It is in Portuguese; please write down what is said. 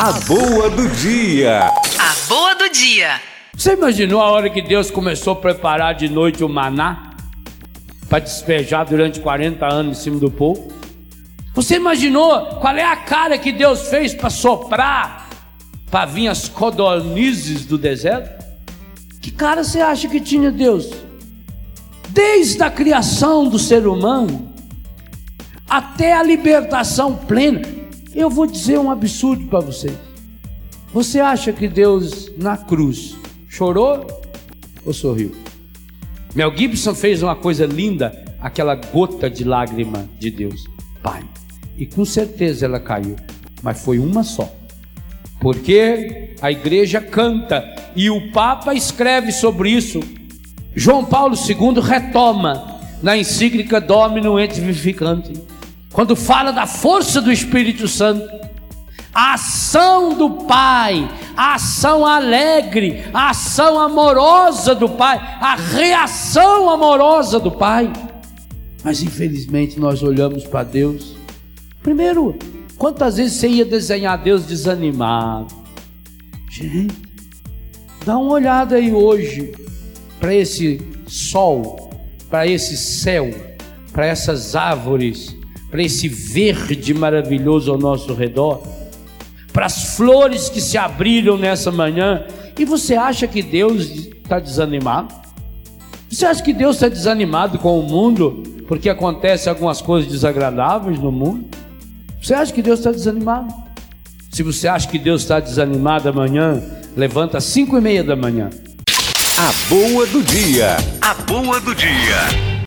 A boa do dia. A boa do dia. Você imaginou a hora que Deus começou a preparar de noite o maná para despejar durante 40 anos em cima do povo? Você imaginou qual é a cara que Deus fez para soprar para vir as codornizes do deserto? Que cara você acha que tinha Deus? Desde a criação do ser humano até a libertação plena. Eu vou dizer um absurdo para vocês. Você acha que Deus na cruz chorou ou sorriu? Mel Gibson fez uma coisa linda, aquela gota de lágrima de Deus, Pai. E com certeza ela caiu, mas foi uma só. Porque a igreja canta e o Papa escreve sobre isso. João Paulo II retoma na encíclica Domino et Vivificante, quando fala da força do Espírito Santo, a ação do Pai, a ação alegre, a ação amorosa do Pai, a reação amorosa do Pai. Mas infelizmente nós olhamos para Deus. Primeiro, quantas vezes você ia desenhar Deus desanimado? Gente, dá uma olhada aí hoje para esse sol, para esse céu, para essas árvores, para esse verde maravilhoso ao nosso redor, para as flores que se abriram nessa manhã. E você acha que Deus está desanimado? Você acha que Deus está desanimado com o mundo porque acontecem algumas coisas desagradáveis no mundo? Você acha que Deus está desanimado? Se você acha que Deus está desanimado amanhã, levanta às cinco e meia da manhã. A boa do dia. A boa do dia.